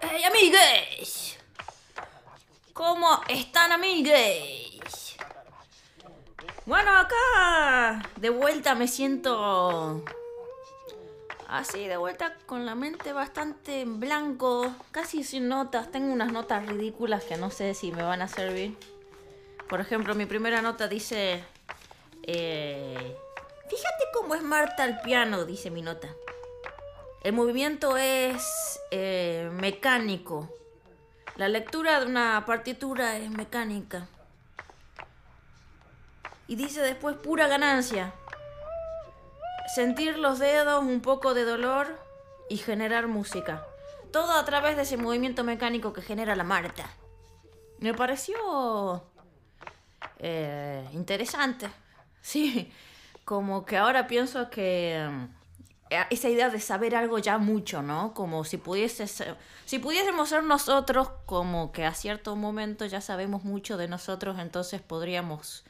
¡Hey, amigues! ¿Cómo están, amigues? Bueno, acá de vuelta me siento así, de vuelta con la mente bastante en blanco, casi sin notas. Tengo unas notas ridículas que no sé si me van a servir. Por ejemplo, mi primera nota dice... eh, Fíjate cómo es Marta al piano, dice mi nota. El movimiento es eh, mecánico. La lectura de una partitura es mecánica. Y dice después pura ganancia. Sentir los dedos, un poco de dolor y generar música. Todo a través de ese movimiento mecánico que genera la Marta. Me pareció eh, interesante. Sí, como que ahora pienso que eh, esa idea de saber algo ya mucho, ¿no? Como si pudiese si pudiésemos ser nosotros, como que a cierto momento ya sabemos mucho de nosotros, entonces podríamos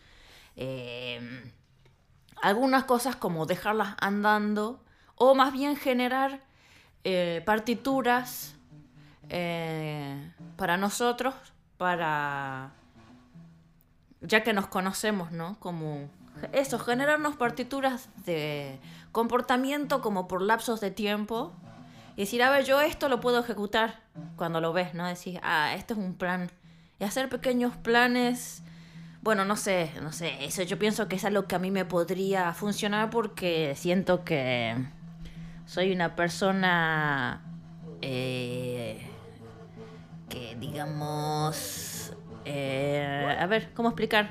eh, algunas cosas como dejarlas andando o más bien generar partituras para nosotros, para ya que nos conocemos, ¿no? Como eso, generarnos partituras de comportamiento como por lapsos de tiempo. Y decir, a ver, yo esto lo puedo ejecutar cuando lo ves, ¿no? Decir, ah, esto es un plan. Y hacer pequeños planes. Bueno, no sé, no sé. Eso yo pienso que es algo que a mí me podría funcionar porque siento que soy una persona eh, que, digamos... eh, a ver, ¿cómo explicar?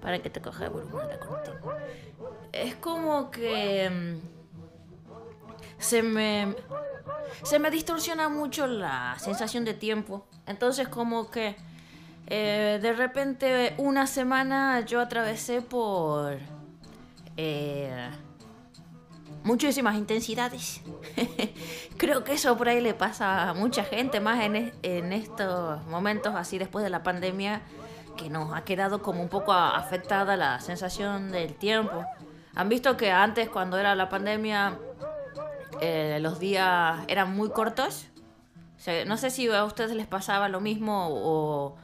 Para que te coja el volumen de cortina. Es como que... mm, Se me... Se me distorsiona mucho la sensación de tiempo. Entonces como que... eh, de repente una semana yo atravesé por... eh, muchísimas intensidades. Creo que eso por ahí le pasa a mucha gente, más en, en estos momentos así después de la pandemia, que nos ha quedado como un poco afectada la sensación del tiempo. Han visto que antes, cuando era la pandemia, eh, los días eran muy cortos. No sé si a ustedes les pasaba lo mismo o,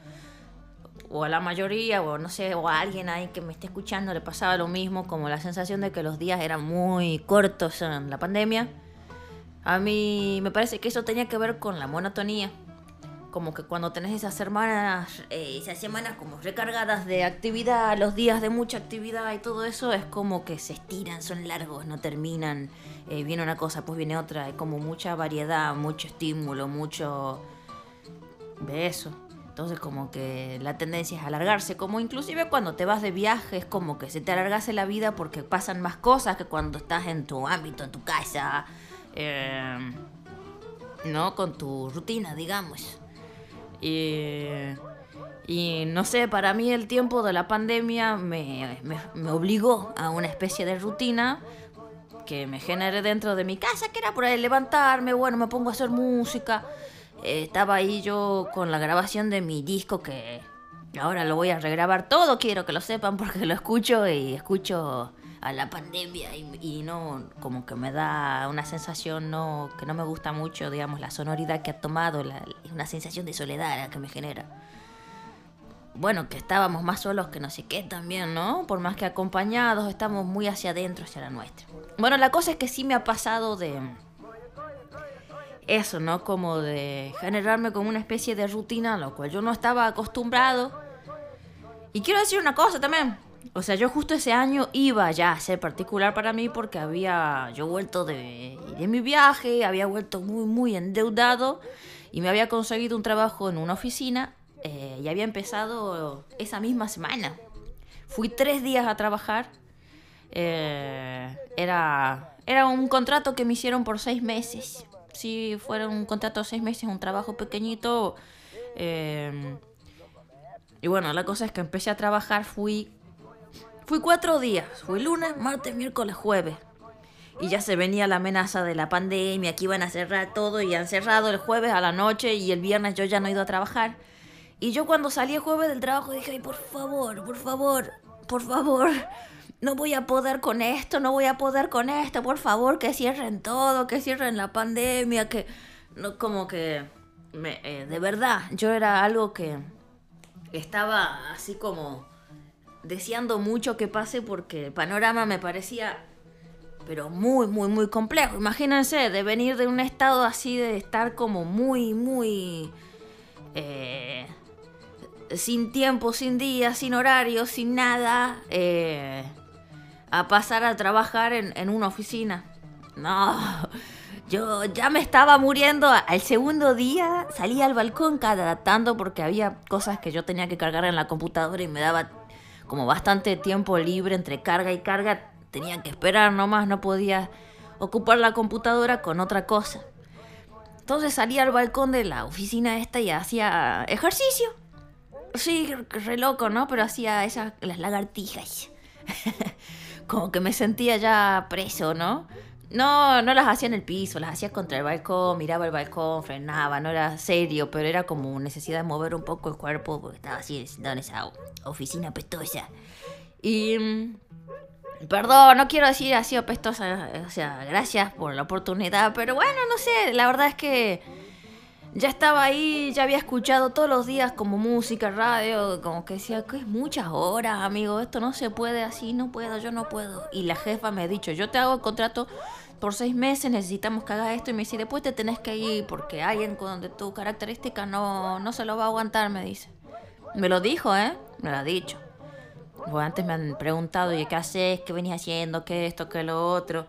o a la mayoría, o no sé, o a alguien ahí que me esté escuchando le pasaba lo mismo, como la sensación de que los días eran muy cortos en la pandemia. A mí me parece que eso tenía que ver con la monotonía. Como que cuando tenés esas semanas, eh, esas semanas como recargadas de actividad, los días de mucha actividad y todo eso, es como que se estiran, son largos, no terminan. Eh, viene una cosa, pues viene otra. Hay como mucha variedad, mucho estímulo, mucho de eso. Entonces como que la tendencia es alargarse, como inclusive cuando te vas de viaje es como que se te alargase la vida porque pasan más cosas que cuando estás en tu ámbito, en tu casa, eh, ¿no? Con tu rutina, digamos. Y, no sé, para mí el tiempo de la pandemia me, me, me obligó a una especie de rutina que me generé dentro de mi casa, que era por ahí levantarme, bueno, me pongo a hacer música. Estaba ahí yo con la grabación de mi disco que ahora lo voy a regrabar todo, quiero que lo sepan porque lo escucho y escucho a la pandemia y, no, como que me da una sensación no, que no me gusta mucho, digamos, la sonoridad que ha tomado, la, una sensación de soledad que me genera bueno, que estábamos más solos que no sé qué también, ¿no? Por más que acompañados, estamos muy hacia adentro, hacia la nuestra. Bueno, la cosa es que sí me ha pasado de eso, ¿no? Como de generarme como una especie de rutina, a lo cual yo no estaba acostumbrado. Y quiero decir una cosa también. O sea, yo justo ese año iba ya a ser particular para mí porque había yo vuelto de, de mi viaje, había vuelto muy, muy endeudado y me había conseguido un trabajo en una oficina eh, y había empezado esa misma semana. Fui tres días a trabajar. Eh, era, era un contrato que me hicieron por seis meses. Si fuera un contrato de seis meses, un trabajo pequeñito. eh, y bueno, la cosa es que empecé a trabajar, fui. Fui cuatro días. Fui lunes, martes, miércoles, jueves. Y ya se venía la amenaza de la pandemia, que iban a cerrar todo y han cerrado el jueves a la noche y el viernes yo ya no he ido a trabajar. Y yo cuando salí el jueves del trabajo dije, ay, por favor, por favor, por favor, no voy a poder con esto, no voy a poder con esto, por favor, que cierren todo, que cierren la pandemia, que... No, como que... Eh, de verdad, yo era algo que estaba así como deseando mucho que pase porque el panorama me parecía pero muy, muy, muy complejo. Imagínense de venir de un estado así, de estar como muy, muy... Eh, sin tiempo, sin día, sin horario, sin nada, eh, a pasar a trabajar en, en, una oficina. No, yo ya me estaba muriendo. Al segundo día salí al balcón cada tanto porque había cosas que yo tenía que cargar en la computadora y me daba como bastante tiempo libre entre carga y carga. Tenía que esperar nomás, no podía ocupar la computadora con otra cosa. Entonces salí al balcón de la oficina esta y hacía ejercicio. Sí, re loco, ¿no? Pero hacía esas, las lagartijas. Como que me sentía ya preso, ¿no? No, no las hacía en el piso, las hacía contra el balcón, miraba el balcón, frenaba, no era serio, pero era como necesidad de mover un poco el cuerpo porque estaba así en esa oficina pestosa. Y... Mm, perdón, no quiero decir así apestosa, o sea, gracias por la oportunidad, pero bueno, no sé, la verdad es que ya estaba ahí, ya había escuchado todos los días como música, radio, como que decía que es muchas horas, amigo, esto no se puede así, no puedo, yo no puedo. Y la jefa me ha dicho, yo te hago el contrato por seis meses, necesitamos que hagas esto. Y me dice, después te tenés que ir porque alguien con de tu característica no, no se lo va a aguantar, me dice. Me lo dijo, ¿eh? Me lo ha dicho. Pues antes me han preguntado, ¿y qué haces? ¿Qué venías haciendo? ¿Qué esto? ¿Qué lo otro?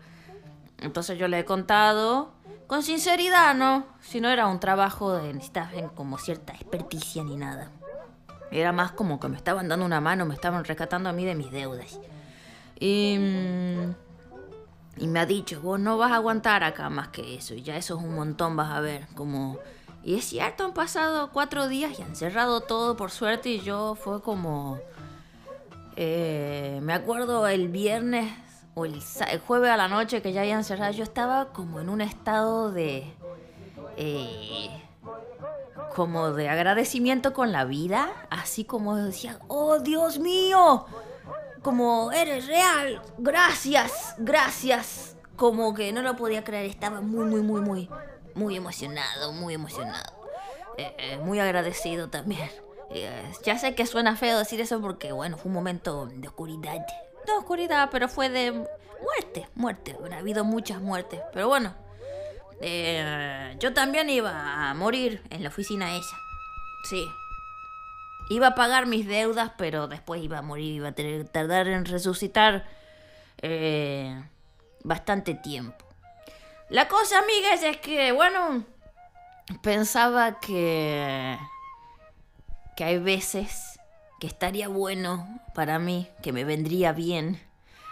Entonces yo le he contado con sinceridad, ¿no? Si no era un trabajo de necesitas como cierta experticia ni nada. Era más como que me estaban dando una mano, me estaban rescatando a mí de mis deudas. Y, mm, y me ha dicho, vos no vas a aguantar acá más que eso. Y ya eso es un montón, vas a ver. Como... Y es cierto, han pasado cuatro días y han cerrado todo por suerte. Y yo fue como... Eh, me acuerdo el viernes o el, jueves a la noche que ya habían cerrado, yo estaba como en un estado de... Eh, como de agradecimiento con la vida, así como decía, oh Dios mío, como eres real, gracias, gracias, como que no lo podía creer, estaba muy, muy, muy, muy, muy emocionado, muy emocionado, eh, eh, muy agradecido también. ya sé que suena feo decir eso porque, bueno, fue un momento de oscuridad de oscuridad, pero fue de muerte, muerte. ha habido muchas muertes. Pero bueno, eh, yo también iba a morir en la oficina esa. Sí. Iba a pagar mis deudas, pero después iba a morir, iba a tener, tardar en resucitar eh, bastante tiempo. La cosa, amigas, es que, bueno, pensaba que... que hay veces que estaría bueno para mí, que me vendría bien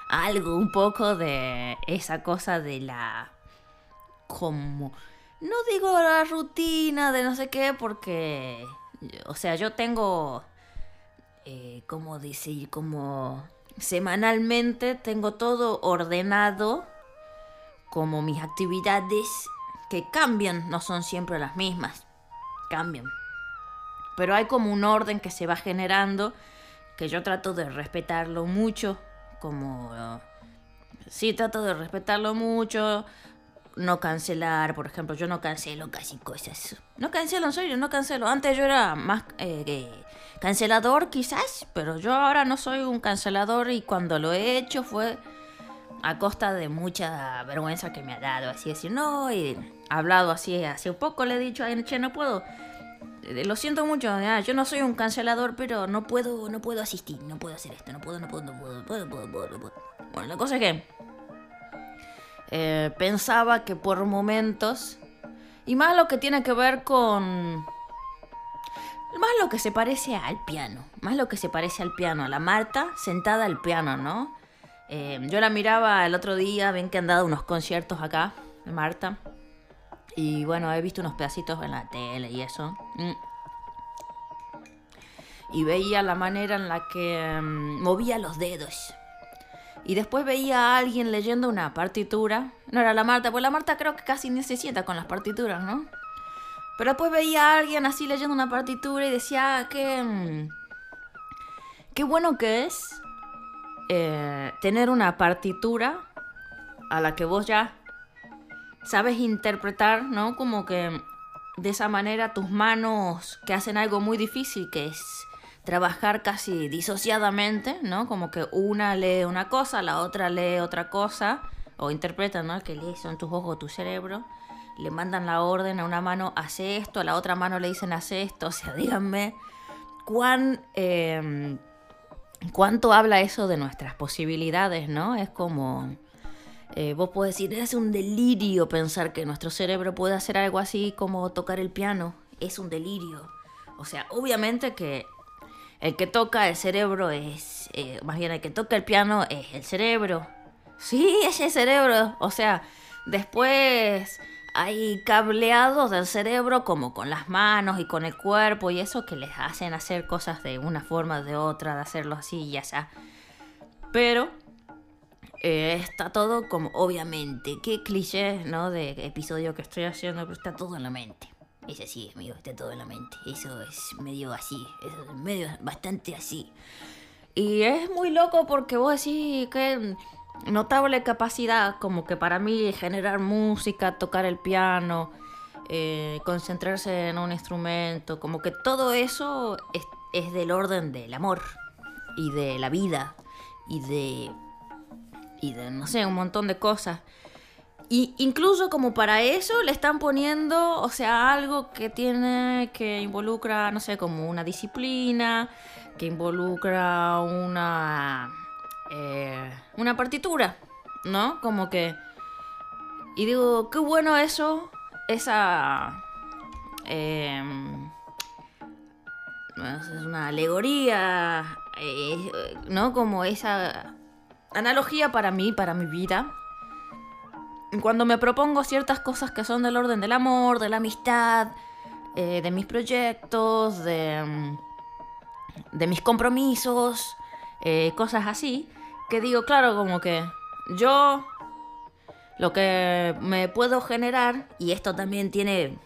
algo, un poco de esa cosa de la... como... No digo la rutina de no sé qué, porque... O sea, yo tengo... Eh, ¿Cómo decir? Como semanalmente tengo todo ordenado, como mis actividades que cambian, no son siempre las mismas, cambian pero hay como un orden que se va generando que yo trato de respetarlo mucho, como... Sí, trato de respetarlo mucho, no cancelar, por ejemplo, yo no cancelo casi cosas. No cancelo, en serio, no cancelo. Antes yo era más eh, cancelador quizás, pero yo ahora no soy un cancelador y cuando lo he hecho fue a costa de mucha vergüenza que me ha dado. Así decir, no, y hablado así hace un poco, le he dicho, ay, che, no puedo eh, lo siento mucho, yo no soy un cancelador, pero no puedo, no puedo asistir, no puedo hacer esto, no puedo, no puedo, no puedo, no puedo, no puedo, no puedo. Bueno, la cosa es que eh, pensaba que por momentos, y más lo que tiene que ver con, más lo que se parece al piano, más lo que se parece al piano, a la Marta sentada al piano, ¿no? Eh, yo la miraba el otro día, ven que han dado unos conciertos acá, Marta. Y bueno, he visto unos pedacitos en la tele y eso. Mm. Y veía la manera en la que mm, movía los dedos. Y después veía a alguien leyendo una partitura. No era la Marta, pues la Marta creo que casi ni se sienta con las partituras, ¿no? Pero después veía a alguien así leyendo una partitura y decía que... Mm, qué bueno que es eh, tener una partitura a la que vos ya sabes interpretar, ¿no? Como que de esa manera tus manos que hacen algo muy difícil, que es trabajar casi disociadamente, ¿no? Como que una lee una cosa, la otra lee otra cosa, o interpreta, ¿no? Que lee son tus ojos, tu cerebro. Le mandan la orden a una mano, hace esto, a la otra mano le dicen, hace esto. O sea, díganme cuán... Em, ¿Cuánto habla eso de nuestras posibilidades, no? Es como... Eh, vos podés decir, es un delirio pensar que nuestro cerebro puede hacer algo así como tocar el piano. Es un delirio. O sea, obviamente que el que toca el cerebro es, eh, más bien el que toca el piano es el cerebro. Sí, es el cerebro. O sea, después hay cableados del cerebro como con las manos y con el cuerpo y eso que les hacen hacer cosas de una forma o de otra, de hacerlo así y ya. Pero eh, está todo como, obviamente, qué cliché, ¿no? De episodio que estoy haciendo, pero está todo en la mente. Es así, amigo, está todo en la mente. Eso es medio así, es medio bastante así. Y es muy loco porque vos decís que notable capacidad como que para mí generar música, tocar el piano, eh, concentrarse en un instrumento, como que todo eso es, es del orden del amor y de la vida y de y de no sé, un montón de cosas. Y incluso como para eso le están poniendo, o sea, algo que tiene, que involucra, no sé, como una disciplina, que involucra una, eh, una partitura, ¿no? Como que... Y digo, qué bueno eso, esa... Eh, es una alegoría, eh, ¿no? Como esa analogía para mí, para mi vida. Cuando me propongo ciertas cosas que son del orden del amor, de la amistad, eh, de mis proyectos, de, mm, de mis compromisos, eh, cosas así, que digo, claro, como que yo lo que me puedo generar, y esto también tiene,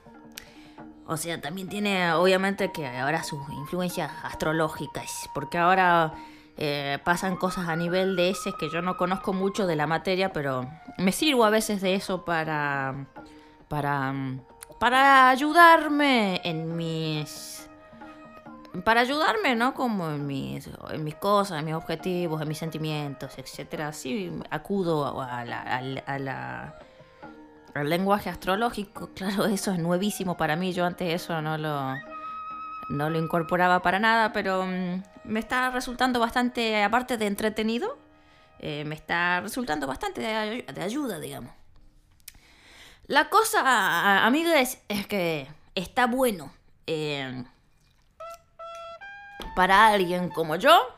o sea, también tiene obviamente que ahora sus influencias astrológicas, porque ahora eh, pasan cosas a nivel de ese que yo no conozco mucho de la materia, pero me sirvo a veces de eso para, para, para ayudarme en mis, para ayudarme, ¿no? Como en mis, en mis cosas, en mis objetivos, en mis sentimientos, etcétera. Así acudo a la, a la, al lenguaje astrológico. Claro, eso es nuevísimo para mí. Yo antes eso no lo no lo incorporaba para nada, pero mm, me está resultando bastante, aparte de entretenido, eh, me está resultando bastante de, ayuda, digamos. La cosa, amigos, es que está bueno eh, para alguien como yo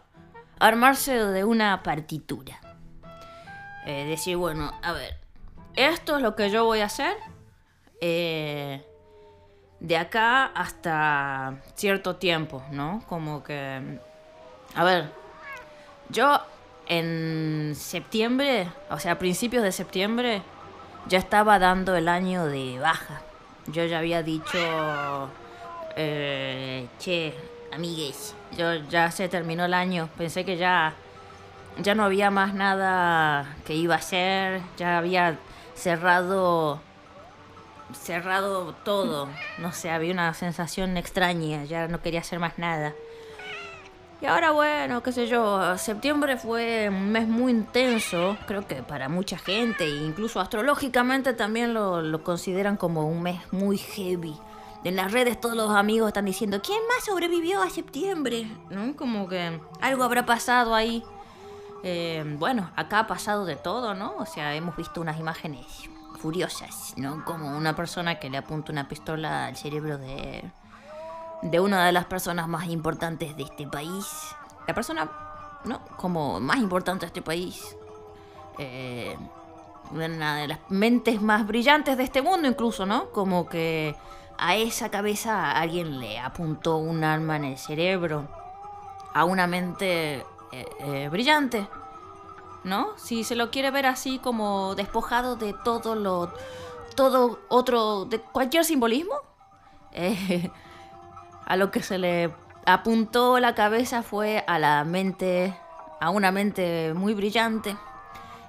armarse de una partitura. Eh, decir, bueno, a ver, esto es lo que yo voy a hacer. Eh, de acá hasta cierto tiempo, ¿no? Como que... A ver, yo en septiembre, o sea, a principios de septiembre, ya estaba dando el año de baja. Yo ya había dicho, eh, che, amigues, yo ya se terminó el año. Pensé que ya, ya no había más nada que iba a hacer. Ya había cerrado cerrado todo. No sé, había una sensación extraña, ya no quería hacer más nada. Y ahora bueno, qué sé yo, septiembre fue un mes muy intenso, creo que para mucha gente, e incluso astrológicamente también lo, consideran como un mes muy heavy. En las redes todos los amigos están diciendo, ¿quién más sobrevivió a septiembre? ¿No? Como que algo habrá pasado ahí. Eh, bueno, acá ha pasado de todo, ¿no? O sea, hemos visto unas imágenes furiosas, ¿no? Como una persona que le apunta una pistola al cerebro de, de una de las personas más importantes de este país. La persona, ¿no? Como más importante de este país. Eh, una de las mentes más brillantes de este mundo incluso, ¿no? Como que a esa cabeza alguien le apuntó un arma en el cerebro. A una mente eh, eh, brillante. ¿no? Si se lo quiere ver así como despojado de todo lo todo otro de cualquier simbolismo, eh, a lo que se le apuntó la cabeza fue a la mente a una mente muy brillante.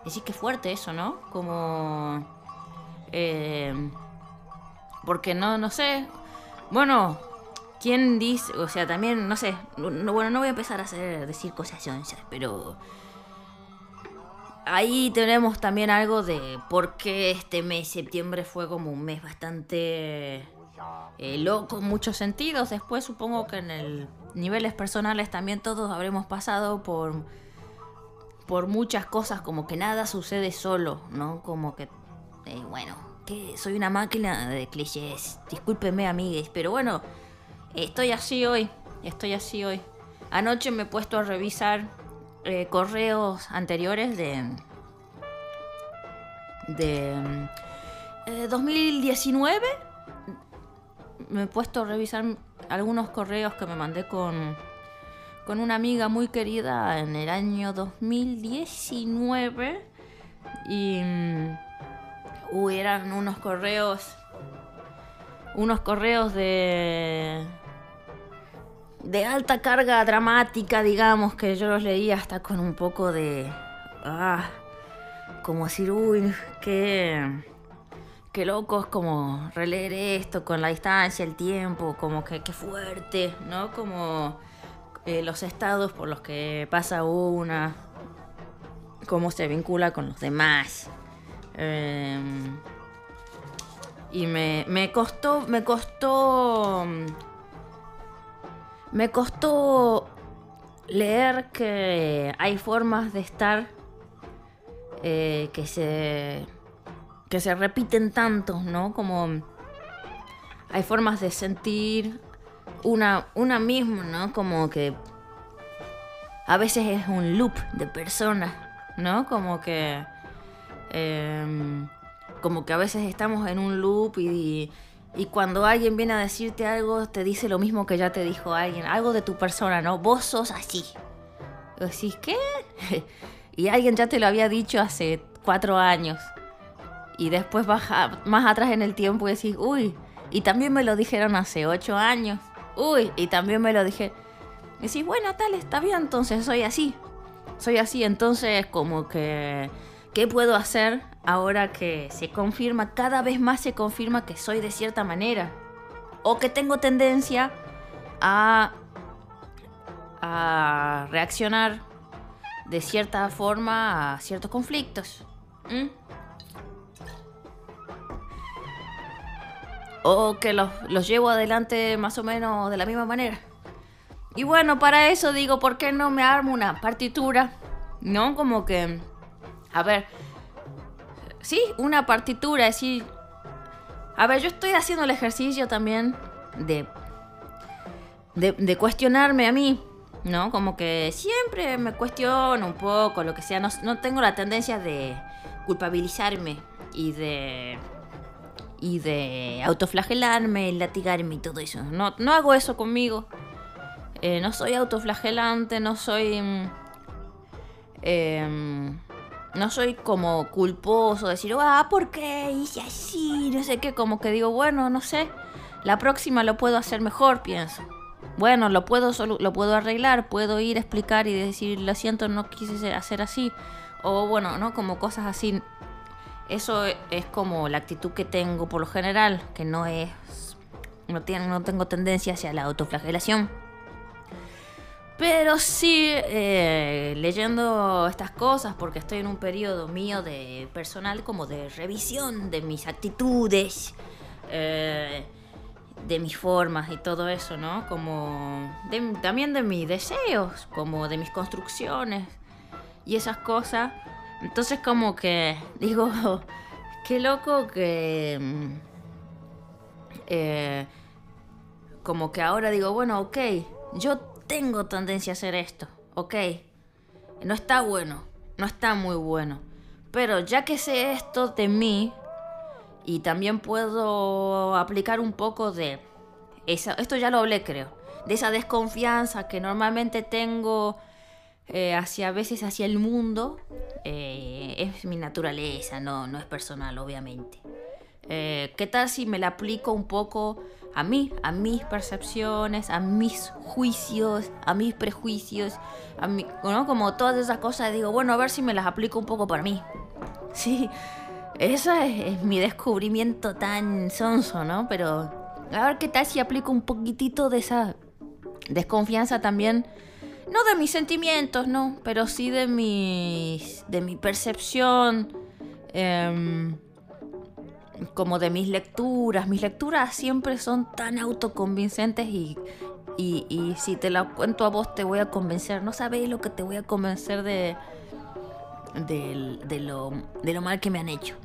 Decís que fuerte eso, ¿no? Como... Eh, porque no, no sé. Bueno, ¿quién dice? O sea, también, no sé. bueno, no voy a empezar a decir cosas pero... Ahí tenemos también algo de por qué este mes, septiembre, fue como un mes bastante eh, loco en muchos sentidos. Después supongo que en el niveles personales también todos habremos pasado por por muchas cosas, como que nada sucede solo, ¿no? Como que, eh, bueno, que soy una máquina de clichés. Discúlpenme, amigues, pero bueno, estoy así hoy, estoy así hoy. Anoche me he puesto a revisar eh, correos anteriores de... de... 2019 eh, me he puesto a revisar algunos correos que me mandé con con una amiga muy querida en el año 2019 y uh, eran unos correos unos correos de de alta carga dramática, digamos, que yo los leía hasta con un poco de ah, como decir, uy, qué qué loco es como releer esto con la distancia, el tiempo, como que qué fuerte, ¿no? Como eh, los estados por los que pasa una, cómo se vincula con los demás. Em, y me, me costó, me costó, me costó leer que hay formas de estar eh, que se que se repiten tanto, ¿no? Como hay formas de sentir, una, una misma, ¿no? Como que a veces es un loop de personas, ¿no? Como que... Em, como que a veces estamos en un loop y, y cuando alguien viene a decirte algo, te dice lo mismo que ya te dijo alguien, algo de tu persona, ¿no? Vos sos así. Y decís, ¿qué? y alguien ya te lo había dicho hace cuatro años. Y después baja más atrás en el tiempo y decís, uy, y también me lo dijeron hace ocho años. Uy, y también me lo dije. Y decís, bueno, tal, está bien, entonces soy así. Soy así, entonces como que... ¿Qué puedo hacer ahora que se confirma, cada vez más se confirma que soy de cierta manera? O que tengo tendencia a, a reaccionar de cierta forma a ciertos conflictos. O que los, llevo adelante más o menos de la misma manera. Y bueno, para eso digo, ¿por qué no me armo una partitura? ¿No? Como que, a ver, sí, una partitura, decir, a ver, yo estoy haciendo el ejercicio también de, de, cuestionarme a mí, ¿no? Como que siempre me cuestiono un poco, lo que sea, no tengo la tendencia de culpabilizarme y de y de autoflagelarme, latigarme y todo eso. No, no hago eso conmigo. Eh, no soy autoflagelante, no soy... Mm, em, no soy como culposo, decir, ah, ¿por qué hice así? No sé qué, como que digo, bueno, no sé, la próxima lo puedo hacer mejor, pienso. Bueno, lo puedo, lo puedo arreglar, puedo ir a explicar y decir, lo siento, no quise hacer así. O bueno, ¿no? Como cosas así eso es como la actitud que tengo por lo general, que no es. No, no tengo tendencia hacia la autoflagelación. Pero sí, eh, leyendo estas cosas, porque estoy en un periodo mío de personal como de revisión de mis actitudes, eh, de mis formas y todo eso, ¿no? Como también de mis deseos, como de mis construcciones y esas cosas. Entonces como que digo, qué loco que... Mm, eh, como que ahora digo, bueno, ok, yo tengo tendencia a hacer esto, ok. No está bueno, no está muy bueno. Pero ya que sé esto de mí, y también puedo aplicar un poco de... Esa, esto ya lo hablé creo. De esa desconfianza que normalmente tengo eh, hacia a veces hacia el mundo eh, es mi naturaleza, no, no es personal, obviamente. Eh, ¿Qué tal si me la aplico un poco a mí, a mis percepciones, a mis juicios, a mis prejuicios, a mi. Como todas esas cosas, digo, bueno, a ver si me las aplico un poco para mí. Sí, eso es, mi descubrimiento tan sonso, ¿no? Pero a ver qué tal si aplico un poquitito de esa desconfianza también, no de mis sentimientos, ¿no? Pero sí de, mis, de mi percepción. Eh, como de mis lecturas. Mis lecturas siempre son tan autoconvincentes y, y, si te la cuento a vos te voy a convencer. No sabéis lo que te voy a convencer de, de, lo, de lo mal que me han hecho.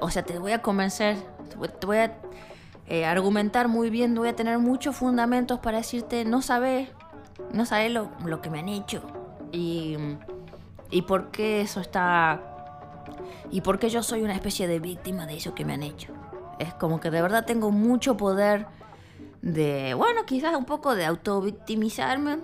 o sea, te voy a convencer, te voy a eh, argumentar muy bien, voy a tener muchos fundamentos para decirte, no sabes, no sabes lo, lo que me han hecho. Y, y por qué eso está y porque yo soy una especie de víctima de eso que me han hecho. Es como que de verdad tengo mucho poder de, bueno, quizás un poco de autovictimizarme,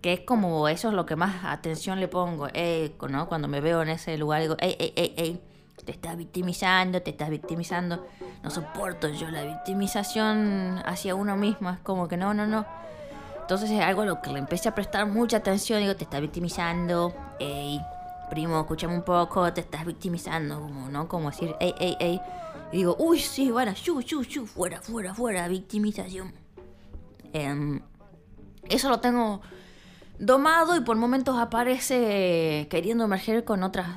que es como eso es lo que más atención le pongo, eh, ¿no? Cuando me veo en ese lugar digo, ey, ey, ey, ey, te estás victimizando, te estás victimizando. No soporto yo la victimización hacia uno mismo, es como que no, no, no. Entonces es algo a lo que le empecé a prestar mucha atención, digo, te estás victimizando, ey primo, escúchame un poco, te estás victimizando, como, ¿no? Como decir, ey, ey, ey. Y digo, uy, sí, bueno, shu, shu, shu, fuera, fuera, fuera, victimización. Em, eso lo tengo domado y por momentos aparece queriendo emerger con otras,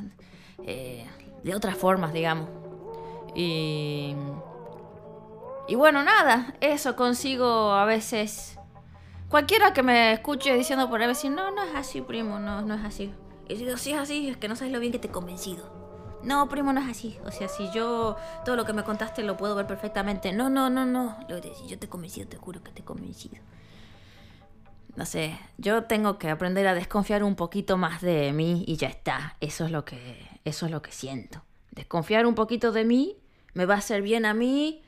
eh, de otras formas, digamos. Y, y bueno, nada, eso consigo a veces... Cualquiera que me escuche diciendo por ahí, decir, no, no es así, primo, no, no es así. Y digo, si es así, es que no sabes lo bien que te he convencido. No, primo, no es así. O sea, si yo todo lo que me contaste lo puedo ver perfectamente. No, no, no, no. Yo te he convencido, te juro que te he convencido. No sé, yo tengo que aprender a desconfiar un poquito más de mí y ya está. Eso es lo que, eso es lo que siento. Desconfiar un poquito de mí me va a hacer bien a mí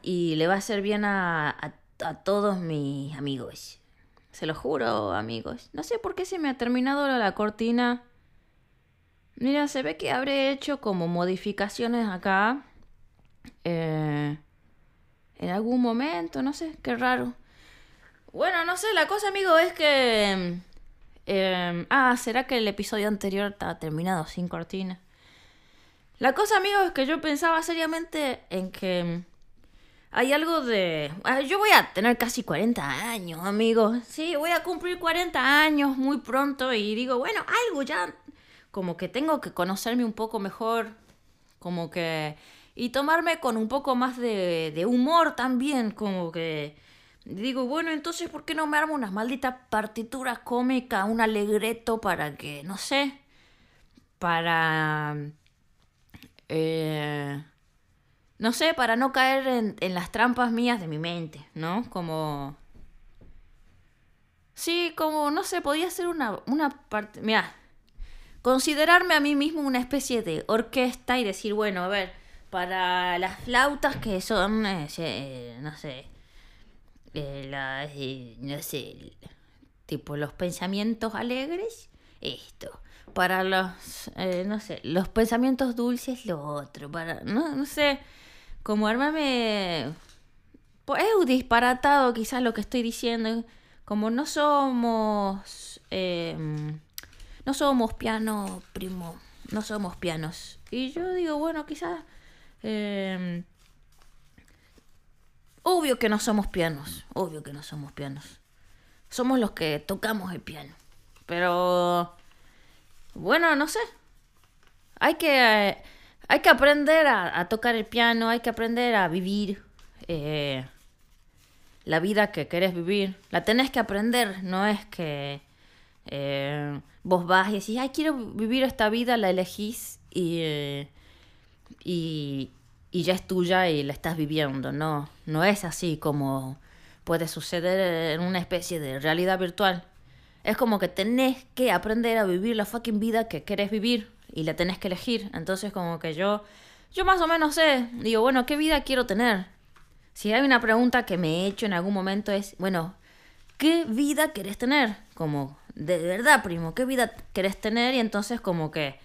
y le va a hacer bien a, a, a todos mis amigos. Se lo juro, amigos. No sé por qué se me ha terminado la cortina. Mira, se ve que habré hecho como modificaciones acá. Eh, en algún momento, no sé, qué raro. Bueno, no sé, la cosa, amigo, es que... Eh, ah, ¿será que el episodio anterior estaba terminado sin cortina? La cosa, amigo, es que yo pensaba seriamente en que hay algo de... Ah, yo voy a tener casi 40 años, amigos. Sí, voy a cumplir 40 años muy pronto y digo, bueno, algo ya... Como que tengo que conocerme un poco mejor. Como que... Y tomarme con un poco más de, de humor también. Como que... Digo, bueno, entonces, ¿por qué no me armo unas malditas partituras cómicas, un alegreto para que, no sé, para... Eh, no sé, para no caer en, las trampas mías de mi mente, ¿no? Como... Sí, como, no sé, podía ser una, una parte... Mira, considerarme a mí mismo una especie de orquesta y decir, bueno, a ver, para las flautas que son, eh, no sé, eh, las, eh, no sé, tipo los pensamientos alegres, esto. Para los, no sé, los pensamientos dulces, lo otro. Para, no, no sé, como armarme... Pues es disparatado quizás lo que estoy diciendo. Como no somos... Em, no somos piano, primo. No somos pianos. Y yo digo, bueno, quizás... Em, obvio que no somos pianos. Obvio que no somos pianos. Somos los que tocamos el piano. Pero... Bueno, no sé. Hay que hay que aprender a, tocar el piano, hay que aprender a vivir eh, la vida que querés vivir. La tenés que aprender, no es que eh, vos vas y decís, ay, quiero vivir esta vida, la elegís y, eh, y, y ya es tuya y la estás viviendo. No, no es así como puede suceder en una especie de realidad virtual. Es como que tenés que aprender a vivir la fucking vida que querés vivir y la tenés que elegir. Entonces como que yo, yo más o menos sé, digo, bueno, ¿qué vida quiero tener? Si hay una pregunta que me he hecho en algún momento es, bueno, ¿qué vida querés tener? Como, de verdad, primo, ¿qué vida querés tener? Y entonces como que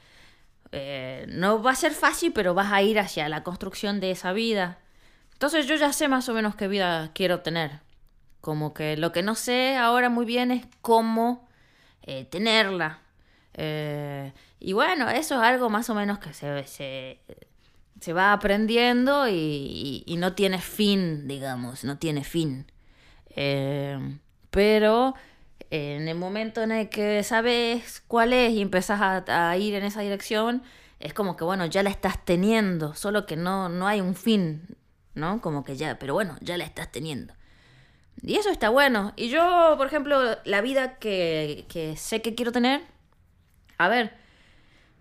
eh, no va a ser fácil, pero vas a ir hacia la construcción de esa vida. Entonces yo ya sé más o menos qué vida quiero tener. Como que lo que no sé ahora muy bien es cómo eh, tenerla. Eh, y bueno, eso es algo más o menos que se, se, se va aprendiendo y, y, no tiene fin, digamos, no tiene fin. Eh, pero en el momento en el que sabes cuál es y empezás a, a, ir en esa dirección, es como que bueno, ya la estás teniendo, solo que no, no hay un fin, ¿no? Como que ya, pero bueno, ya la estás teniendo. Y eso está bueno. Y yo, por ejemplo, la vida que, que sé que quiero tener, a ver,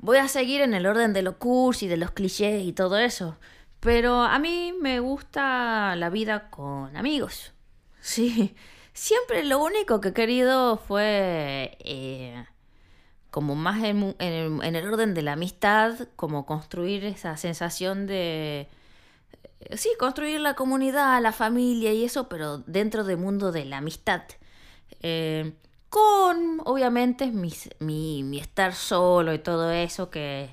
voy a seguir en el orden de los cursos y de los clichés y todo eso. Pero a mí me gusta la vida con amigos. Sí, siempre lo único que he querido fue eh, como más en, el orden de la amistad, como construir esa sensación de sí, construir la comunidad, la familia y eso, pero dentro del mundo de la amistad. Eh, con, obviamente, mi, mi, estar solo y todo eso, que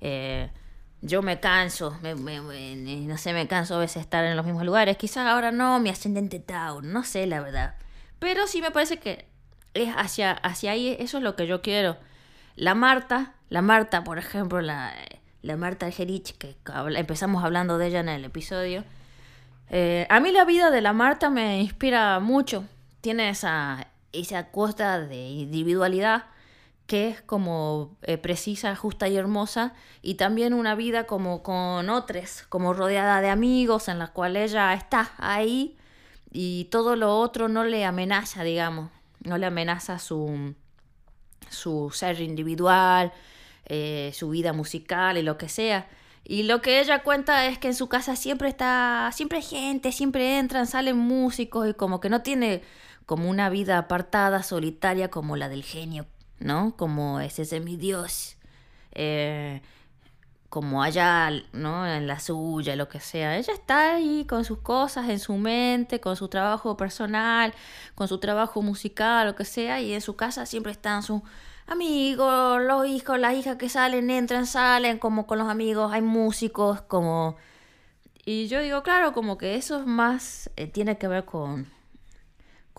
eh, yo me canso, no sé, me canso a veces estar en los mismos lugares. Quizás ahora no, mi ascendente Town, no sé, la verdad. Pero sí me parece que es hacia, hacia ahí, eso es lo que yo quiero. La Marta, la Marta, por ejemplo, la la Marta Algerich, que empezamos hablando de ella en el episodio. Eh, a mí la vida de la Marta me inspira mucho. Tiene esa, esa costa de individualidad que es como eh, precisa, justa y hermosa, y también una vida como con otros, como rodeada de amigos, en la cual ella está ahí y todo lo otro no le amenaza, digamos, no le amenaza su, su ser individual, eh, su vida musical y lo que sea. Y lo que ella cuenta es que en su casa siempre está, siempre hay gente, siempre entran, salen músicos y como que no tiene como una vida apartada, solitaria como la del genio, ¿no? Como ese semidios. Eh, como allá, ¿no? En la suya, lo que sea. Ella está ahí con sus cosas en su mente, con su trabajo personal, con su trabajo musical, lo que sea, y en su casa siempre están sus amigos, los hijos, las hijas que salen, entran, salen, como con los amigos, hay músicos, como... Y yo digo, claro, como que eso es más, eh, tiene que ver con,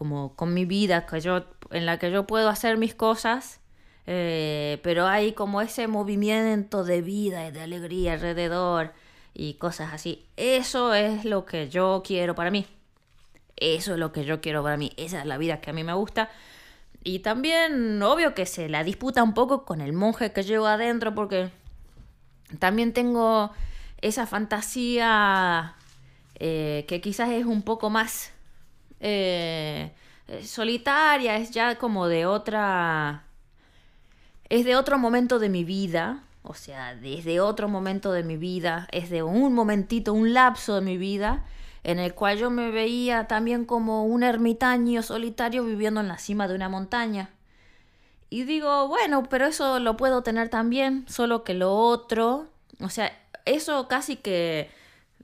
como con mi vida, que yo, en la que yo puedo hacer mis cosas, eh, pero hay como ese movimiento de vida y de alegría alrededor y cosas así. Eso es lo que yo quiero para mí. Eso es lo que yo quiero para mí. Esa es la vida que a mí me gusta. Y también, obvio que se la disputa un poco con el monje que llevo adentro, porque también tengo esa fantasía eh, que quizás es un poco más eh, solitaria, es ya como de otra... Es de otro momento de mi vida, o sea, desde otro momento de mi vida, es de un momentito, un lapso de mi vida en el cual yo me veía también como un ermitaño solitario viviendo en la cima de una montaña. Y digo, bueno, pero eso lo puedo tener también, solo que lo otro, o sea, eso casi que,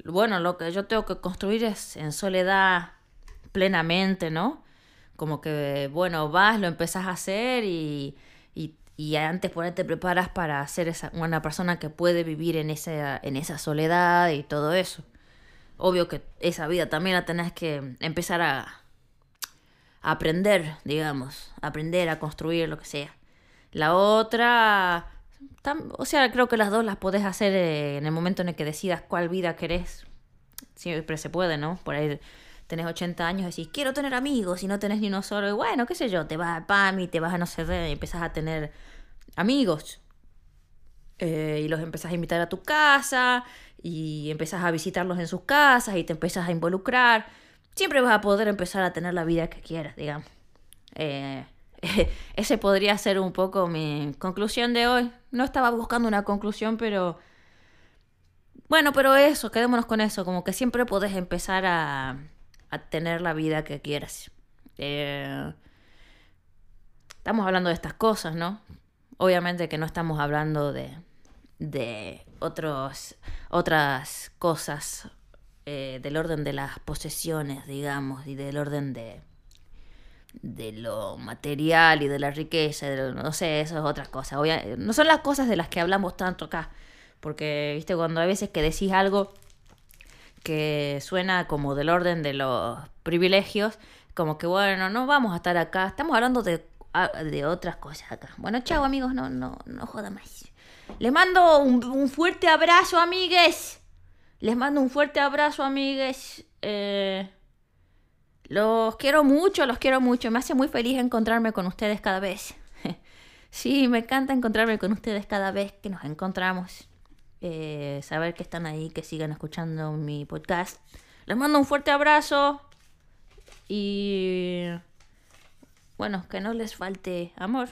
bueno, lo que yo tengo que construir es en soledad plenamente, ¿no? Como que, bueno, vas, lo empezás a hacer y, y, y antes por ahí te preparas para ser esa, una persona que puede vivir en esa, en esa soledad y todo eso. Obvio que esa vida también la tenés que empezar a, aprender, digamos, aprender a construir lo que sea. La otra, o sea, creo que las dos las podés hacer eh, en el momento en el que decidas cuál vida querés. Siempre se puede, ¿no? Por ahí tenés 80 años y decís, quiero tener amigos y no tenés ni uno solo. Y bueno, qué sé yo, te vas a PAMI, te vas a no sé y empezás a tener amigos. Eh, y los empezás a invitar a tu casa y empezás a visitarlos en sus casas y te empezás a involucrar, siempre vas a poder empezar a tener la vida que quieras, digamos. Eh, ese podría ser un poco mi conclusión de hoy. No estaba buscando una conclusión, pero... Bueno, pero eso, quedémonos con eso, como que siempre podés empezar a, a tener la vida que quieras. Eh, estamos hablando de estas cosas, ¿no? Obviamente que no estamos hablando de, de otros, otras cosas eh, del orden de las posesiones, digamos, y del orden de, de lo material y de la riqueza, no sé, eso es otra cosa. no son las cosas de las que hablamos tanto acá, porque, viste, cuando a veces que decís algo que suena como del orden de los privilegios, como que bueno, no vamos a estar acá, estamos hablando de, ah, de otras cosas acá. Bueno, chao amigos, no, no, no joda más. Les mando un, fuerte abrazo, amigues. Les mando un fuerte abrazo, amigues. Eh, los quiero mucho, los quiero mucho. Me hace muy feliz encontrarme con ustedes cada vez. sí, me encanta encontrarme con ustedes cada vez que nos encontramos. Eh, saber que están ahí, que sigan escuchando mi podcast. Les mando un fuerte abrazo. Y bueno, que no les falte amor.